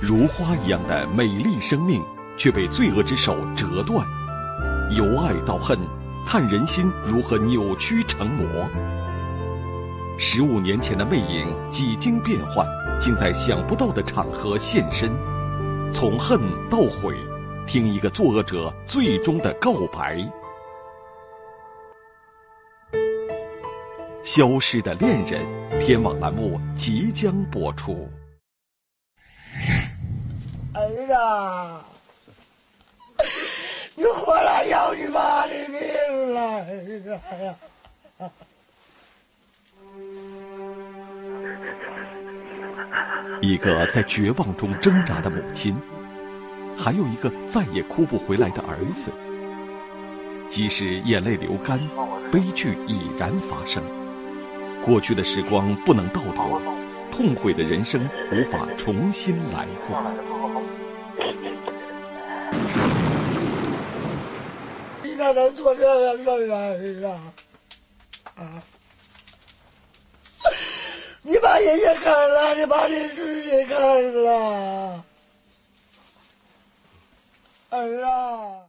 如花一样的美丽生命，却被罪恶之手折断。由爱到恨，看人心如何扭曲成魔。十五年前的魅影几经变幻，竟在想不到的场合现身。从恨到悔，听一个作恶者最终的告白。消失的恋人，天网栏目即将播出。儿啊，你回来要你妈的命了，儿呀！一个在绝望中挣扎的母亲，还有一个再也哭不回来的儿子。即使眼泪流干，悲剧已然发生。过去的时光不能倒流，痛悔的人生无法重新来过。你咋能做这个事儿啊？啊！你把人家看了，你把你自己看了，儿啊！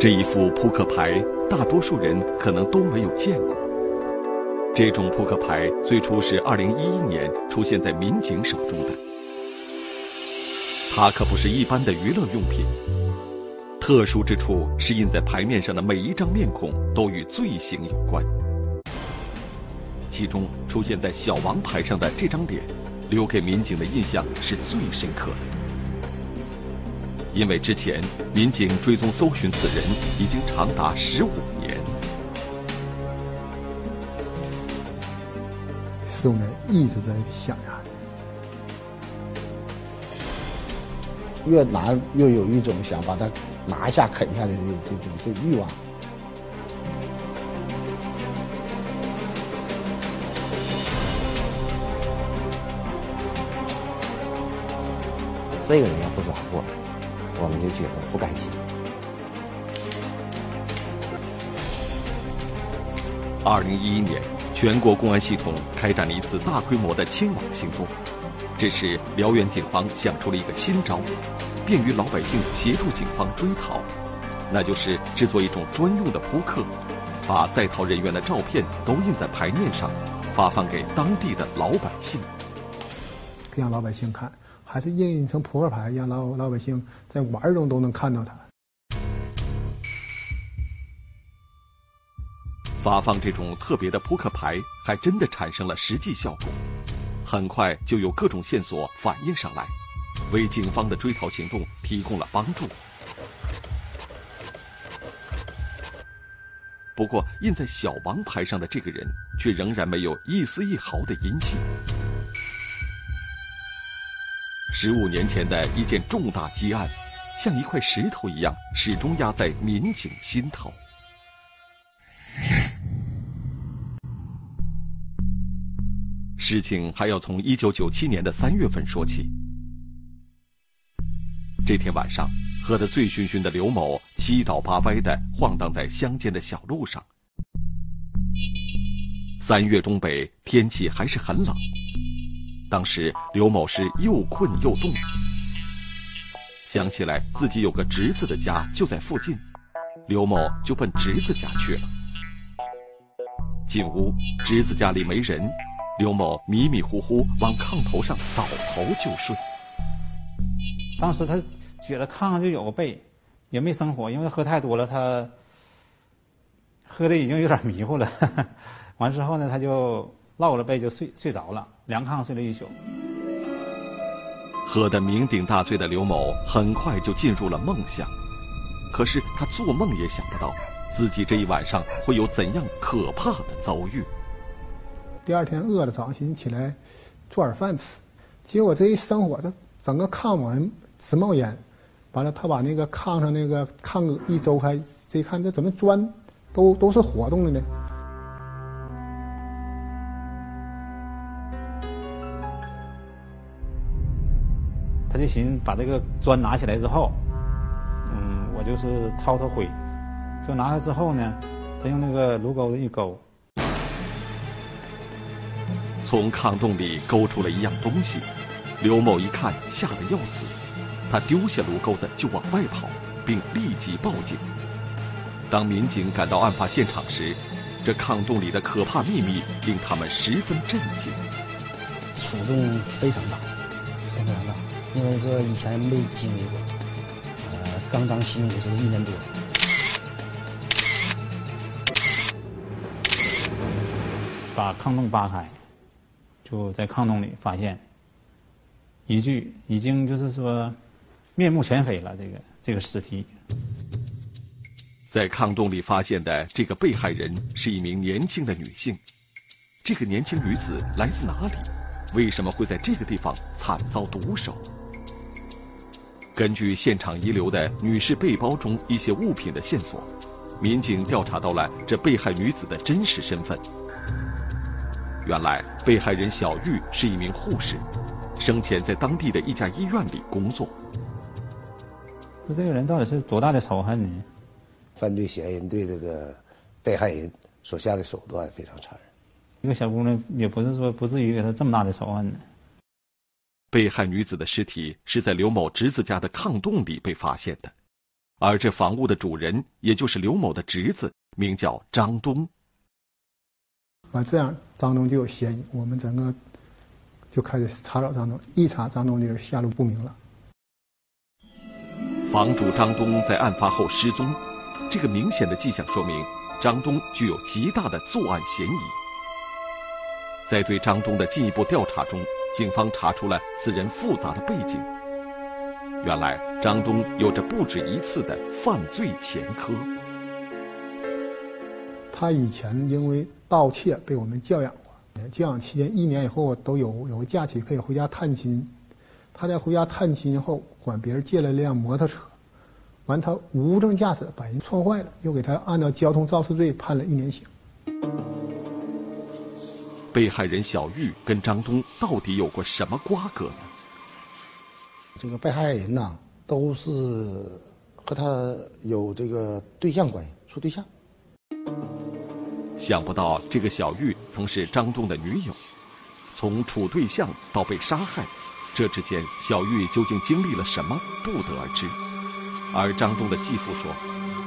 这一副扑克牌，大多数人可能都没有见过。这种扑克牌最初是2011年出现在民警手中的，它可不是一般的娱乐用品。特殊之处是印在牌面上的每一张面孔都与罪行有关。其中出现在小王牌上的这张脸，留给民警的印象是最深刻的。因为之前民警追踪搜寻此人已经长达十五年，十五年一直在想呀，越拿越有一种想把他拿下啃下来的这种这欲望。这个人要不抓获。我们就觉得不甘心。二零一一年，全国公安系统开展了一次大规模的清网行动。这时，辽源警方想出了一个新招，便于老百姓协助警方追逃，那就是制作一种专用的扑克，把在逃人员的照片都印在牌面上，发放给当地的老百姓，让老百姓看。还是印成扑克牌，让老老百姓在玩中都能看到它。发放这种特别的扑克牌，还真的产生了实际效果，很快就有各种线索反映上来，为警方的追逃行动提供了帮助。不过，印在小王牌上的这个人，却仍然没有一丝一毫的音信。十五年前的一件重大积案，像一块石头一样，始终压在民警心头。事情还要从一九九七年的三月份说起。这天晚上，喝得醉醺醺的刘某七倒八歪的晃荡在乡间的小路上。三月东北，天气还是很冷。当时刘某是又困又冻，想起来自己有个侄子的家就在附近，刘某就奔侄子家去了。进屋，侄子家里没人，刘某迷迷糊糊往炕头上倒头就睡。当时他觉得炕上就有个被，也没生火，因为喝太多了，他喝的已经有点迷糊了。完之后呢，他就落了被就睡睡着了。凉炕睡了一宿，喝得酩酊大醉的刘某很快就进入了梦乡。可是他做梦也想不到，自己这一晚上会有怎样可怕的遭遇。第二天饿了，早上起来做点饭吃，结果这一生火，他整个炕往直冒烟。完了，他把那个炕上那个炕一周开，这一看这怎么砖都都是活动的呢？就寻思把这个砖拿起来之后，嗯，我就是掏掏灰，就拿来之后呢，他用那个炉钩子一勾，从炕洞里勾出了一样东西，刘某一看吓得要死，他丢下炉钩子就往外跑，并立即报警。当民警赶到案发现场时，这炕洞里的可怕秘密令他们十分震惊。触动非常大，非常大，因为说以前没经历过。呃，刚当刑警时候一年多。把炕洞扒开，就在炕洞里发现一具已经就是说面目全非了，这个这个尸体。在炕洞里发现的这个被害人是一名年轻的女性，这个年轻女子来自哪里？为什么会在这个地方惨遭毒手？根据现场遗留的女士背包中一些物品的线索，民警调查到了这被害女子的真实身份。原来，被害人小玉是一名护士，生前在当地的一家医院里工作。那这个人到底是多大的仇恨呢？犯罪嫌疑人对这个被害人所下的手段非常残忍。一个小姑娘也不是说不至于给她这么大的仇恨呢。被害女子的尸体是在刘某侄子家的炕洞里被发现的，而这房屋的主人也就是刘某的侄子，名叫张东。啊，这样张东就有嫌疑，我们整个就开始查找张东，一查张东就是下落不明了。房主张东在案发后失踪，这个明显的迹象说明张东具有极大的作案嫌疑。在对张东的进一步调查中，警方查出了此人复杂的背景。原来，张东有着不止一次的犯罪前科。他以前因为盗窃被我们教养过，教养期间一年以后都有有个假期可以回家探亲。他在回家探亲后，管别人借了一辆摩托车，完他无证驾驶把人撞坏了，又给他按照交通肇事罪判了一年刑。被害人小玉跟张东到底有过什么瓜葛呢？这个被害人呐，都是和他有这个对象关系，处对象。想不到这个小玉曾是张东的女友，从处对象到被杀害，这之间小玉究竟经历了什么，不得而知。而张东的继父说，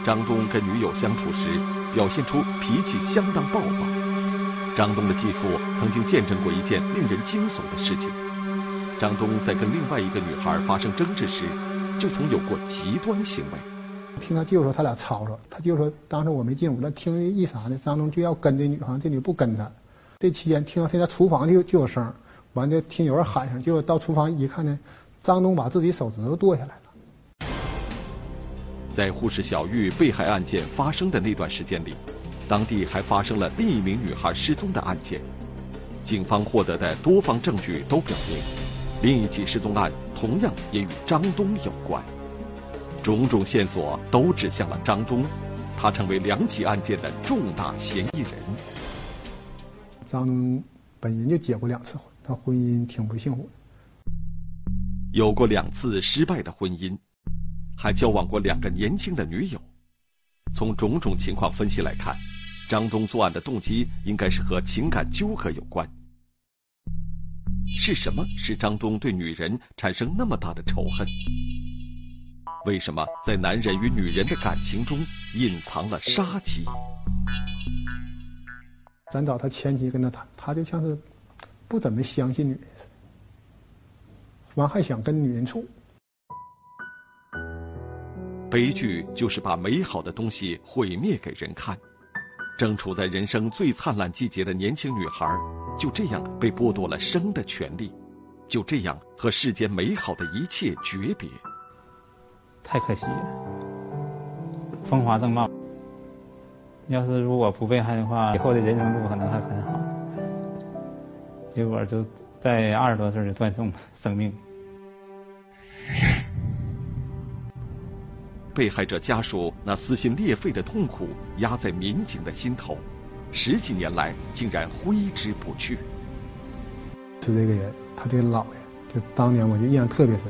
张东跟女友相处时表现出脾气相当暴躁。张东的继父曾经见证过一件令人惊悚的事情：张东在跟另外一个女孩发生争执时，就曾有过极端行为。听他舅说他俩吵吵，他舅说当时我没进屋，那听一啥呢？张东就要跟这女，好像这女不跟他。这期间听到他家厨房就就有声，完了听有人喊声，结果到厨房一看呢，张东把自己手指头剁下来了。在护士小玉被害案件发生的那段时间里，当地还发生了另一名女孩失踪的案件。警方获得的多方证据都表明，另一起失踪案同样也与张东有关。种种线索都指向了张东，他成为两起案件的重大嫌疑人。张东本人就结过两次婚，他婚姻挺不幸福的，有过两次失败的婚姻，还交往过两个年轻的女友。从种种情况分析来看，张东作案的动机应该是和情感纠葛有关。是什么使张东对女人产生那么大的仇恨？为什么在男人与女人的感情中隐藏了杀机？咱找他前妻跟他谈，他就像是不怎么相信女人似的，完还想跟女人处。悲剧就是把美好的东西毁灭给人看。正处在人生最灿烂季节的年轻女孩，就这样被剥夺了生的权利，就这样和世间美好的一切诀别。太可惜了，风华正茂。要是如果不被害的话，以后的人生路可能还很好。结果就在二十多岁就断送生命。被害者家属那撕心裂肺的痛苦压在民警的心头，十几年来竟然挥之不去。是这个人，他的姥爷，就当年我就印象特别深。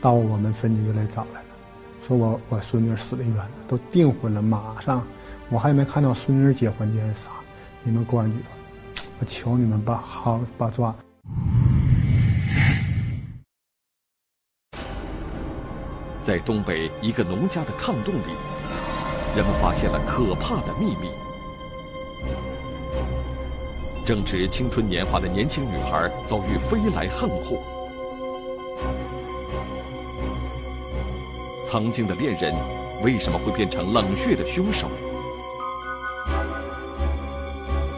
到我们分局来找来了，说我我孙女死的冤了，都订婚了，马上我还没看到孙女结婚呢啥，你们公安局，我求你们把好把抓。在东北一个农家的炕洞里，人们发现了可怕的秘密。正值青春年华的年轻女孩遭遇飞来横祸，曾经的恋人为什么会变成冷血的凶手？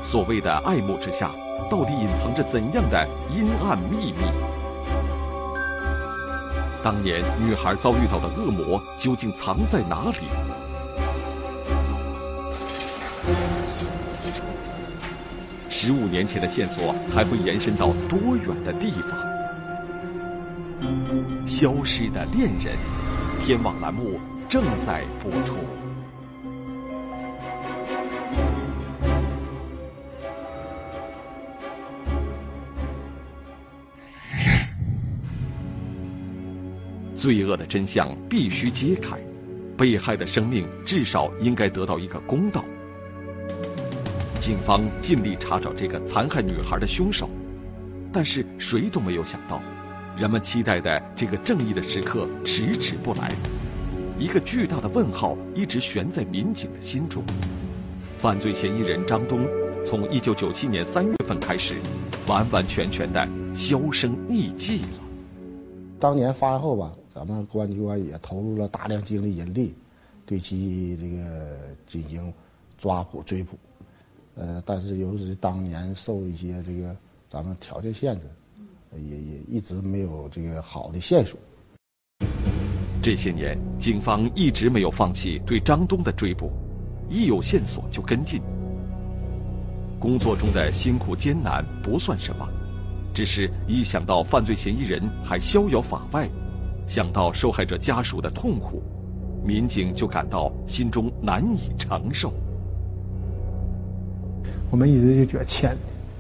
所谓的爱慕之下，到底隐藏着怎样的阴暗秘密？当年女孩遭遇到的恶魔究竟藏在哪里？十五年前的线索还会延伸到多远的地方？消失的恋人，天网栏目正在播出。罪恶的真相必须揭开，被害的生命至少应该得到一个公道。警方尽力查找这个残害女孩的凶手，但是谁都没有想到，人们期待的这个正义的时刻迟迟不来，一个巨大的问号一直悬在民警的心中。犯罪嫌疑人张东，从1997年3月份开始，完完全全的销声匿迹了。当年发案后吧。咱们公安机关也投入了大量精力人力，对其这个进行抓捕追捕，呃，但是由于当年受一些这个咱们条件限制，也也一直没有这个好的线索。这些年，警方一直没有放弃对张东的追捕，一有线索就跟进。工作中的辛苦艰难不算什么，只是一想到犯罪嫌疑人还逍遥法外。想到受害者家属的痛苦，民警就感到心中难以承受。我们一直就觉得欠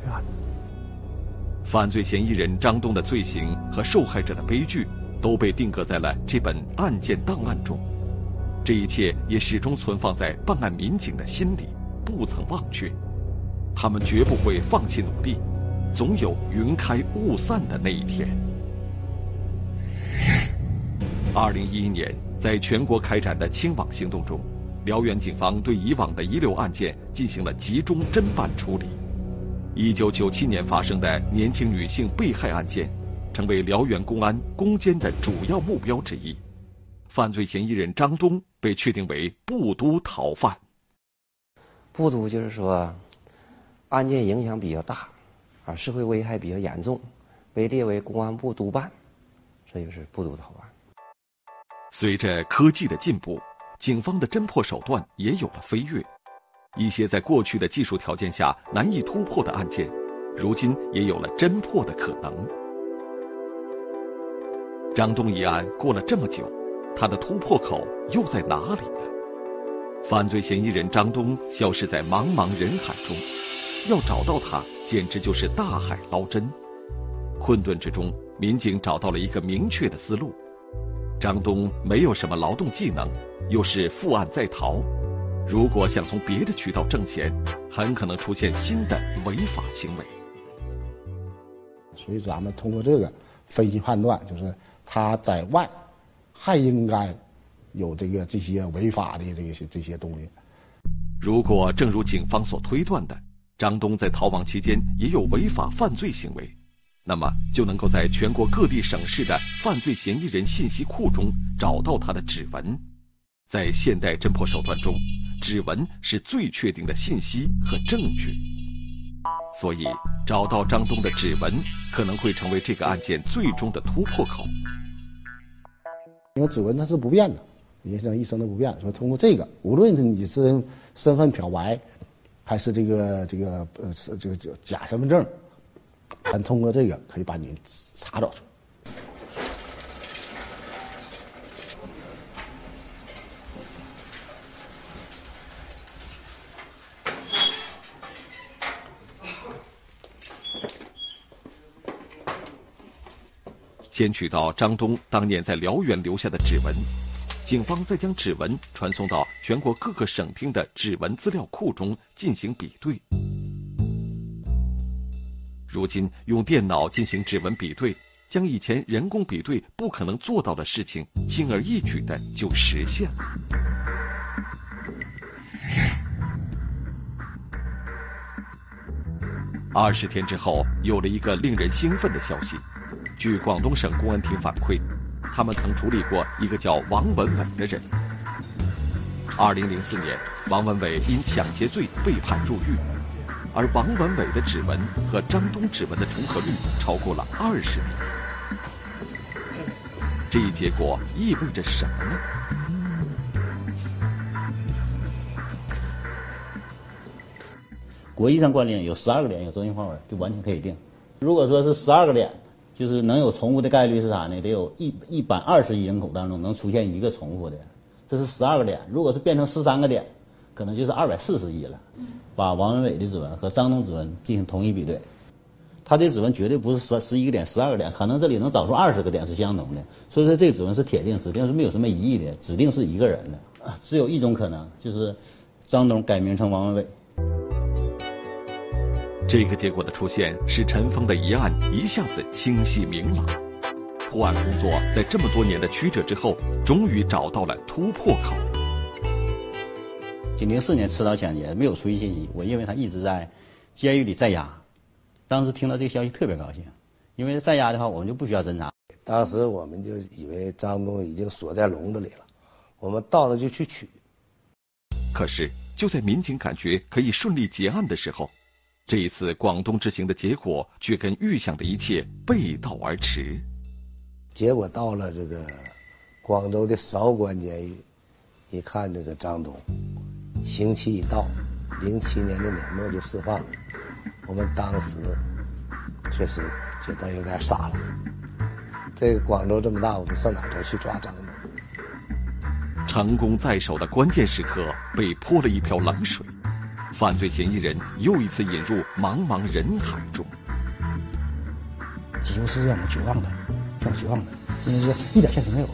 啊。犯罪嫌疑人张东的罪行和受害者的悲剧都被定格在了这本案件档案中，这一切也始终存放在办案民警的心里，不曾忘却。他们绝不会放弃努力，总有云开雾散的那一天。二零一一年，在全国开展的清网行动中，辽源警方对以往的遗留案件进行了集中侦办处理。一九九七年发生的年轻女性被害案件，成为辽源公安攻坚的主要目标之一。犯罪嫌疑人张东被确定为布都逃犯。布都就是说，案件影响比较大，啊，社会危害比较严重，被列为公安部督办，这就是布都逃案。随着科技的进步，警方的侦破手段也有了飞跃。一些在过去的技术条件下难以突破的案件，如今也有了侦破的可能。张东一案过了这么久，他的突破口又在哪里呢？犯罪嫌疑人张东消失在茫茫人海中，要找到他简直就是大海捞针。困顿之中，民警找到了一个明确的思路。张东没有什么劳动技能，又是负案在逃，如果想从别的渠道挣钱，很可能出现新的违法行为。所以咱们通过这个分析判断，就是他在外还应该有这个这些违法的这些这些东西。如果正如警方所推断的，张东在逃亡期间也有违法犯罪行为。那么就能够在全国各地省市的犯罪嫌疑人信息库中找到他的指纹。在现代侦破手段中，指纹是最确定的信息和证据。所以，找到张东的指纹可能会成为这个案件最终的突破口。因为指纹它是不变的，人生一生都不变。说通过这个，无论是你是身份漂白，还是这个这个呃是这个叫假身份证。咱通过这个可以把你查找出来。先取到张东当年在辽源留下的指纹，警方再将指纹传送到全国各个省厅的指纹资料库中进行比对。如今用电脑进行指纹比对，将以前人工比对不可能做到的事情，轻而易举的就实现了。二十天之后，有了一个令人兴奋的消息。据广东省公安厅反馈，他们曾处理过一个叫王文伟的人。二零零四年，王文伟因抢劫罪被判入狱。而王文伟的指纹和张东指纹的重合率超过了二十年，这一结果意味着什么呢？国际上惯例有十二个脸有中心花纹，就完全可以定。如果说是十二个脸，就是能有重复的概率是啥呢？得有一一百二十亿人口当中能出现一个重复的，这是十二个点。如果是变成十三个点，可能就是二百四十亿了。把王文伟的指纹和张东指纹进行同一比对，他的指纹绝对不是十十一个点、十二个点，可能这里能找出二十个点是相同的。所以说，这指纹是铁定，指定是没有什么疑义的，指定是一个人的。只有一种可能，就是张东改名成王文伟。这个结果的出现，使尘封的疑案一下子清晰明朗。破案工作在这么多年的曲折之后，终于找到了突破口。零四年持刀抢劫没有出狱信息，我认为他一直在监狱里在押。当时听到这个消息特别高兴，因为在押的话，我们就不需要侦查。当时我们就以为张东已经锁在笼子里了，我们到了就去取。可是就在民警感觉可以顺利结案的时候，这一次广东之行的结果却跟预想的一切背道而驰。结果到了这个广州的韶关监狱，一看这个张东。刑期已到，零七年的年末就释放了。我们当时确实觉得有点傻了。这个广州这么大，我们上哪再去抓张东？成功在手的关键时刻被泼了一瓢冷水，犯罪嫌疑人又一次引入茫茫人海中。几乎是让我绝望的，让我绝望的，因为是一点线索没有。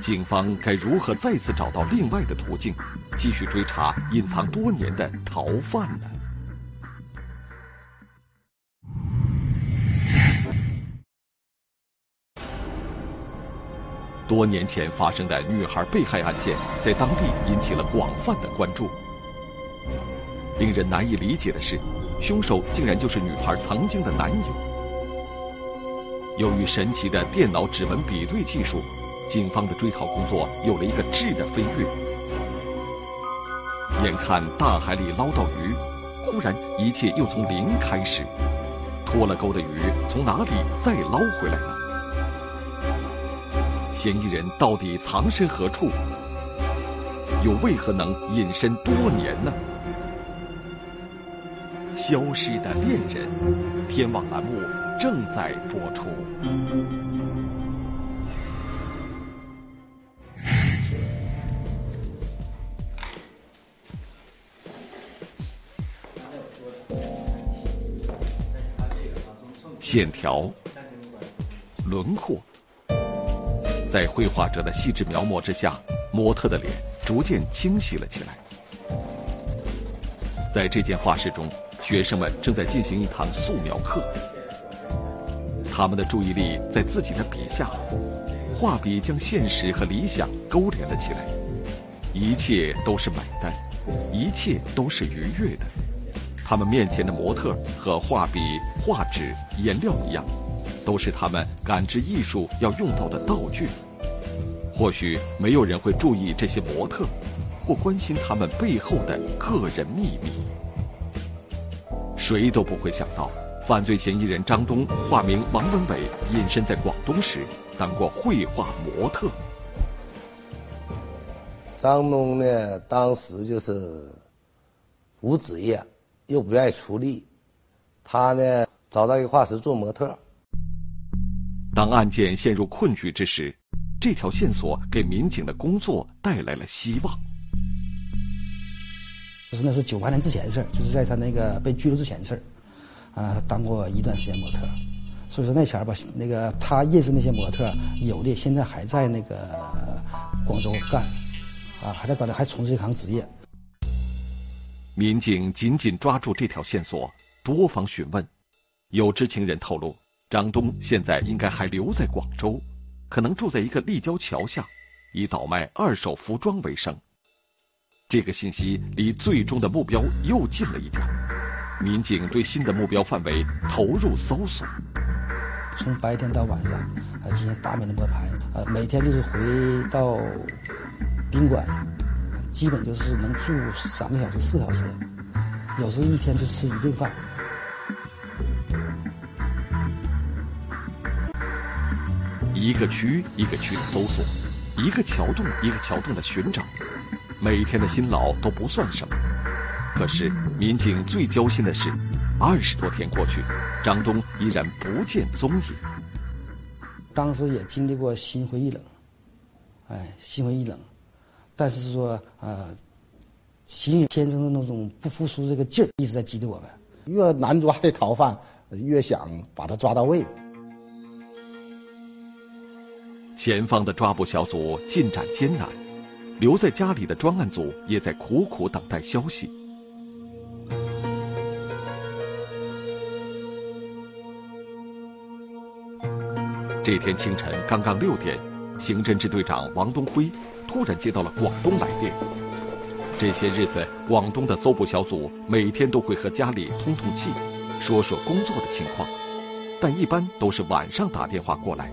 警方该如何再次找到另外的途径？继续追查隐藏多年的逃犯呢？多年前发生的女孩被害案件，在当地引起了广泛的关注。令人难以理解的是，凶手竟然就是女孩曾经的男友。由于神奇的电脑指纹比对技术，警方的追逃工作有了一个质的飞跃。眼看大海里捞到鱼，忽然一切又从零开始。脱了钩的鱼从哪里再捞回来呢？嫌疑人到底藏身何处？又为何能隐身多年呢？消失的恋人，天网栏目正在播出。线条、轮廓，在绘画者的细致描摹之下，模特的脸逐渐清晰了起来。在这间画室中，学生们正在进行一堂素描课。他们的注意力在自己的笔下，画笔将现实和理想勾连了起来。一切都是美的，一切都是愉悦的。他们面前的模特和画笔、画纸、颜料一样，都是他们感知艺术要用到的道具。或许没有人会注意这些模特，或关心他们背后的个人秘密。谁都不会想到，犯罪嫌疑人张东化名王文伟，隐身在广东时当过绘画模特。张东呢，当时就是无职业。又不愿意出力，他呢找到一个画室做模特。当案件陷入困局之时，这条线索给民警的工作带来了希望。就是那是九八年之前的事儿，就是在他那个被拘留之前的事儿。啊，他当过一段时间模特，所以说那前儿吧，那个他认识那些模特，有的现在还在那个广州干，啊，还在广州还从事这行职业。民警紧紧抓住这条线索，多方询问。有知情人透露，张东现在应该还留在广州，可能住在一个立交桥下，以倒卖二手服装为生。这个信息离最终的目标又近了一点。民警对新的目标范围投入搜索，从白天到晚上，啊，进行大面的摸排，呃，每天就是回到宾馆，基本就是能住三个小时、四小时，有时一天就吃一顿饭。一个区一个区的搜索，一个桥洞一个桥洞的寻找，每天的辛劳都不算什么。可是民警最揪心的是，二十多天过去，张东依然不见踪影。当时也经历过心灰意冷，哎，心灰意冷，但是说啊，心天生的那种不服输这个劲儿一直在激励我们。越难抓的逃犯，越想把他抓到位。前方的抓捕小组进展艰难，留在家里的专案组也在苦苦等待消息。这天清晨刚刚六点，刑侦支队长王东辉突然接到了广东来电。这些日子，广东的搜捕小组每天都会和家里通通气，说说工作的情况，但一般都是晚上打电话过来。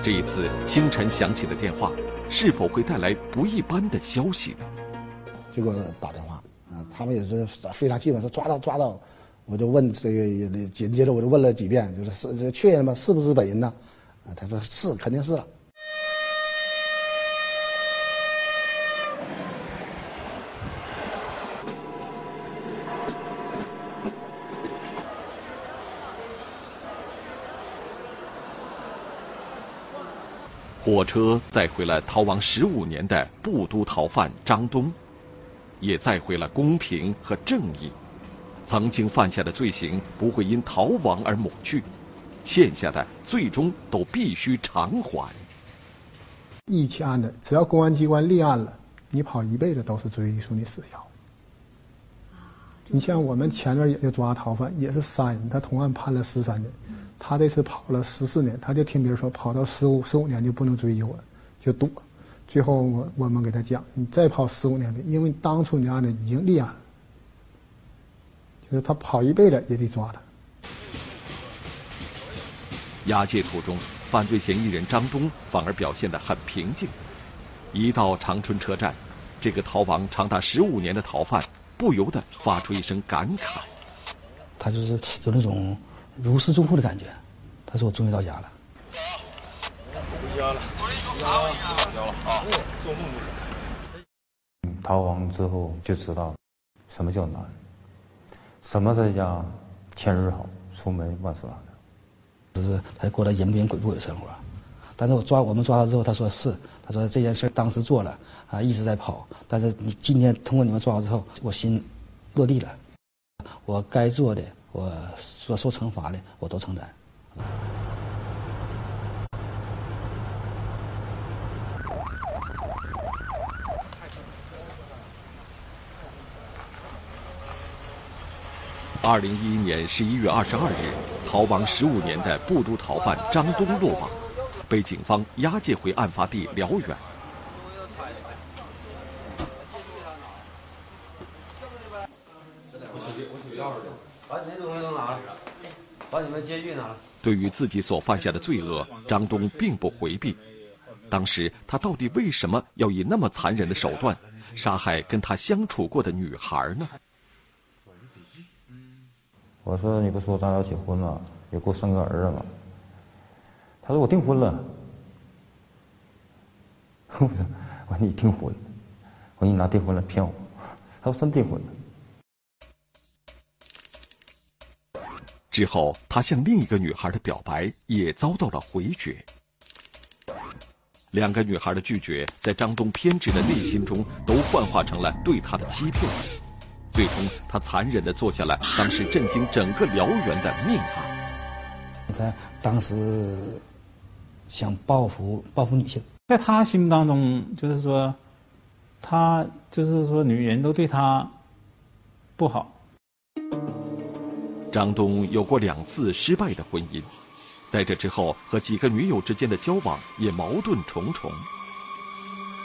这一次清晨响起的电话，是否会带来不一般的消息呢？结果打电话，啊，他们也是非常兴奋，说抓到抓到，我就问这个，紧接着我就问了几遍，就是是确认吗？是不是本人呢？啊他说是，肯定是了。火车载回了逃亡十五年的布都逃犯张东，也载回了公平和正义。曾经犯下的罪行不会因逃亡而抹去。欠下的最终都必须偿还。一起案子，只要公安机关立案了，你跑一辈子都是追诉你死刑。你像我们前段也就抓逃犯，也是三人，他同案判了十三年，他这次跑了十四年，他就听别人说跑到十五十五年就不能追究了，就躲。最后我我们给他讲，你再跑十五年的，因为当初你案子已经立案了，就是他跑一辈子也得抓他。押解途中，犯罪嫌疑人张东反而表现得很平静。一到长春车站，这个逃亡长达十五年的逃犯不由得发出一声感慨：“他就是有那种如释重负的感觉。”他说：“我终于到家了。”回家了，回家了啊！做梦不想。逃亡之后就知道什么叫难，什么在家千日好，出门万事难。就是他过得人不人鬼不鬼的生活，但是我抓我们抓他之后，他说是，他说这件事当时做了，啊一直在跑，但是你今天通过你们抓我之后，我心落地了，我该做的，我所受惩罚的，我都承担。二零一一年十一月二十二日，逃亡十五年的布都逃犯张东落网，被警方押解回案发地辽源。把你东西都拿了，把你们监狱拿了。对于自己所犯下的罪恶，张东并不回避。当时他到底为什么要以那么残忍的手段杀害跟他相处过的女孩呢？我说你不说咱俩结婚了，也给我生个儿子吗？他说我 订婚了。我说我说你订婚？我说你拿订婚了骗我？他说真订婚了。之后，他向另一个女孩的表白也遭到了回绝。两个女孩的拒绝，在张东偏执的内心中都幻化成了对他的欺骗。最终，他残忍地做下了当时震惊整个辽源的命案。他当时想报复报复女性。在他心目当中，就是说，他就是说，女人都对他不好。张东有过两次失败的婚姻，在这之后和几个女友之间的交往也矛盾重重。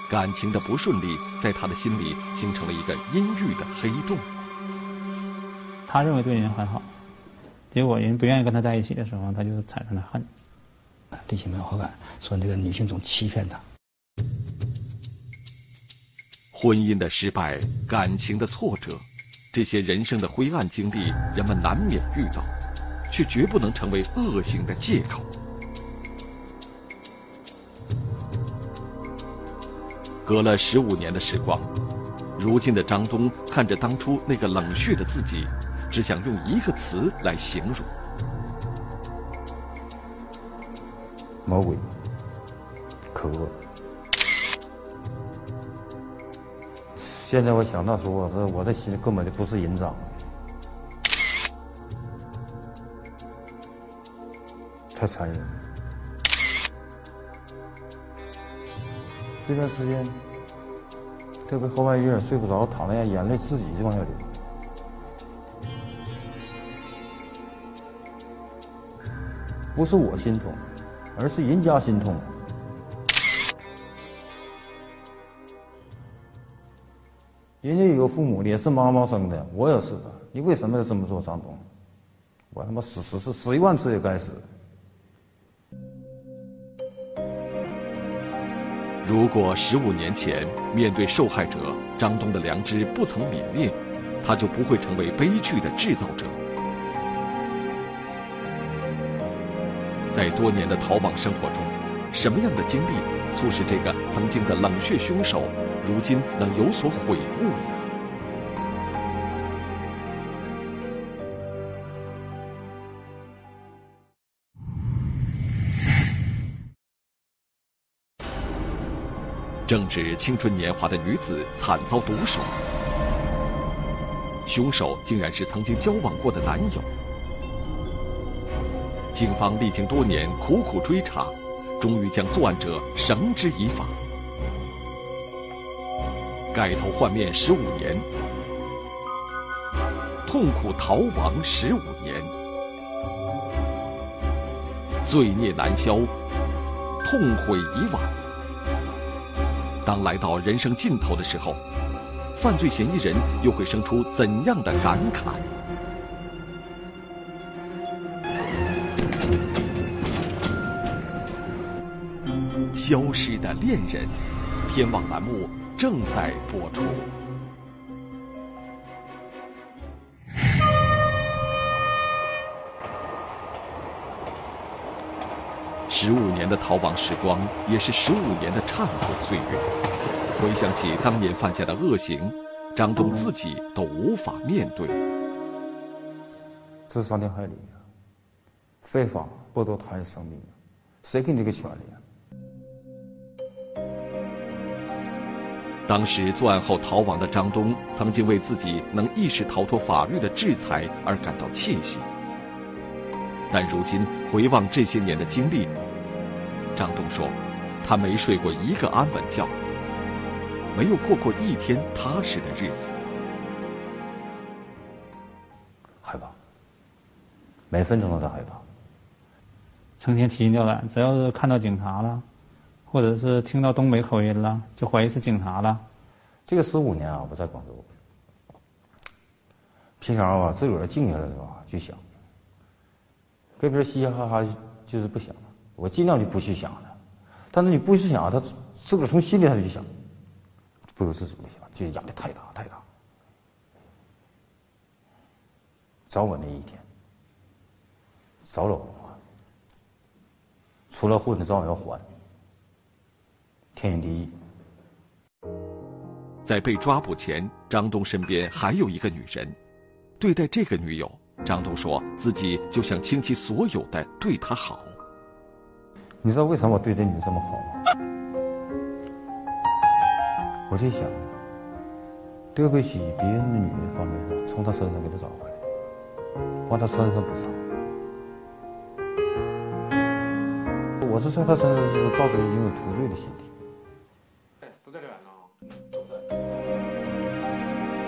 感情的不顺利，在他的心里形成了一个阴郁的黑洞。他认为对人很好，结果人不愿意跟他在一起的时候，他就产生了恨。对其没有好感，说那个女性总欺骗他。婚姻的失败，感情的挫折，这些人生的灰暗经历，人们难免遇到，却绝不能成为恶行的借口。隔了十五年的时光，如今的张东看着当初那个冷血的自己，只想用一个词来形容。魔鬼，可恶。现在我想到说，这我的心根本就不是人长的，太残忍。这段时间，特别后半夜睡不着，躺在那眼泪自己就往下流。不是我心痛。而是人家心痛。人家有父母也是妈妈生的，我也是的。你为什么要这么做，张东？我他妈死死死死一万次也该死。如果十五年前面对受害者，张东的良知不曾泯灭，他就不会成为悲剧的制造者。在多年的逃亡生活中，什么样的经历促使这个曾经的冷血凶手，如今能有所悔悟？正值青春年华的女子惨遭毒手，凶手竟然是曾经交往过的男友。警方历经多年苦苦追查，终于将作案者绳之以法。改头换面十五年，痛苦逃亡十五年，罪孽难消，痛悔已晚。当来到人生尽头的时候，犯罪嫌疑人又会生出怎样的感慨？消失的恋人，天网栏目正在播出。十五年的逃亡时光，也是十五年的忏悔岁月。回想起当年犯下的恶行，张东自己都无法面对。这是伤天害理！非法剥夺他人生命，谁给你这个权利啊？当时作案后逃亡的张东，曾经为自己能一时逃脱法律的制裁而感到窃喜。但如今回望这些年的经历，张东说，他没睡过一个安稳觉，没有过过一天踏实的日子。害怕，每分钟都在害怕，成天提心吊胆，只要是看到警察了。或者是听到东北口音了，就怀疑是警察了。这个十五年啊，我在广州，平常吧自个儿静下来的话就想，跟别人嘻嘻哈哈就是不想，我尽量就不去想了。但是你不去想，他自个儿从心里他就想，不由自主的想，就压力太大太大。早晚那一天，早晚还，除了混的早晚要还。天经地。在被抓捕前，张东身边还有一个女人。对待这个女友，张东说自己就想倾其所有的对她好。你知道为什么我对这女这么好吗？我就想，对不起别人的女人方面，从她身上给她找回来，帮她身上补偿。我是在她身上是抱着一种图罪的心理。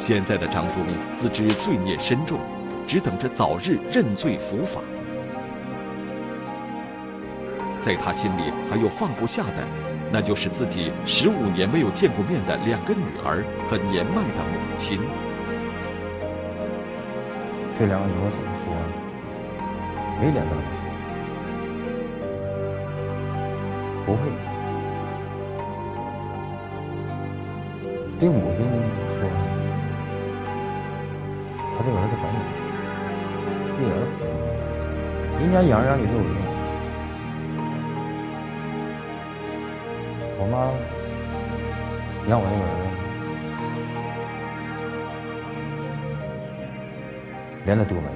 现在的张东自知罪孽深重，只等着早日认罪伏法。在他心里还有放不下的，那就是自己十五年没有见过面的两个女儿和年迈的母亲。这两个女儿怎么说？没脸跟他们说，不会。对母亲说，他这儿子白养，一人人家养养你都有用。我妈养我那个儿子，连他丢没了。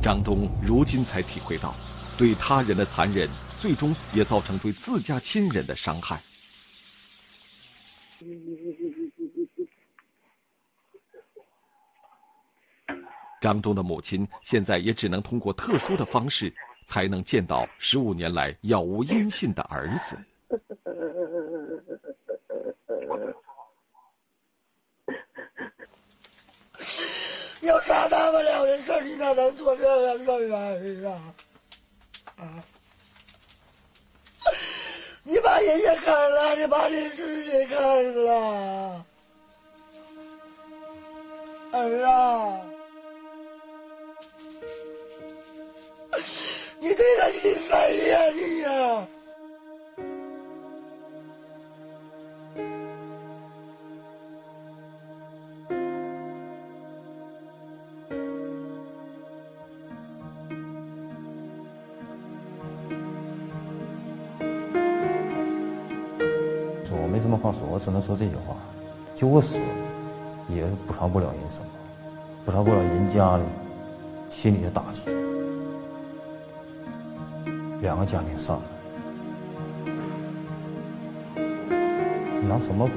张东如今才体会到，对他人的残忍，最终也造成对自家亲人的伤害。张东的母亲现在也只能通过特殊的方式，才能见到十五年来杳无音信的儿子。有啥大不了的事儿，你咋能做这个事儿啊？啊！你把人家看了，你把你自己看了，儿啊！你谁呀你呀？我没什么话说，我只能说这句话：就我死，也补偿不了人什么，补偿不了人家的心里的打击。两个家庭散了，你拿什么补？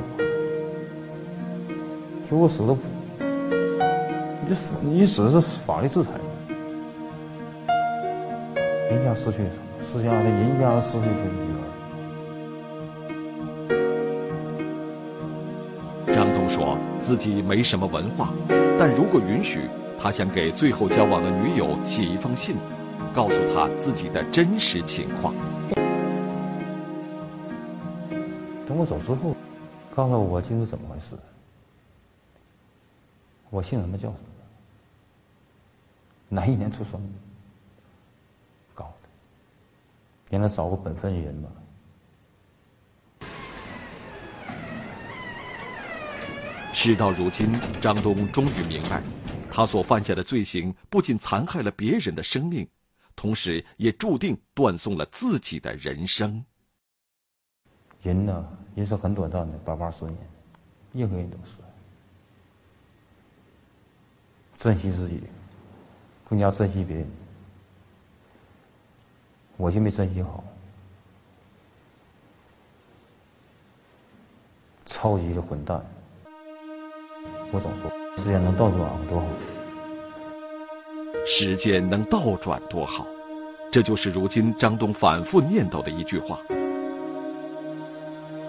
就我死都补，你死你死是法律制裁，人家失去什么？失去了人家失去的女儿。张东说自己没什么文化，但如果允许，他想给最后交往的女友写一封信，告诉他自己的真实情况。等我走之后，告诉我究竟怎么回事，我姓什么叫什么，哪一年出生的，告诉他，让他找个本分人吧。事到如今，张东终于明白，他所犯下的罪行不仅残害了别人的生命，同时也注定断送了自己的人生。人呢，人生很短暂的，八八十年，任何人都是。珍惜自己，更加珍惜别人。我就没珍惜好，超级的混蛋。我总说，时间能倒转多好。时间能倒转多好，这就是如今张东反复念叨的一句话。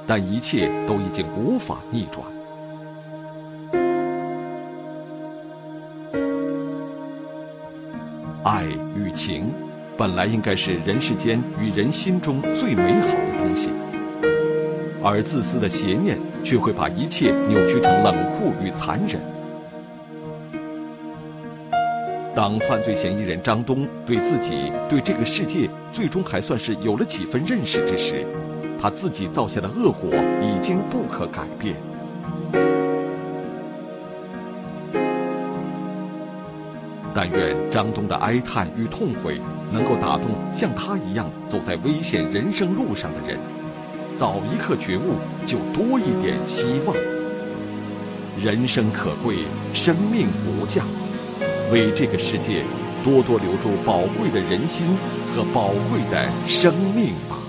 但一切都已经无法逆转。爱与情，本来应该是人世间与人心中最美好的东西，而自私的邪念却会把一切扭曲成冷酷与残忍。当犯罪嫌疑人张东对自己、对这个世界最终还算是有了几分认识之时，他自己造下的恶果已经不可改变。但愿张东的哀叹与痛悔能够打动像他一样走在危险人生路上的人，早一刻觉悟，就多一点希望。人生可贵，生命无价，为这个世界多多留住宝贵的人心和宝贵的生命吧。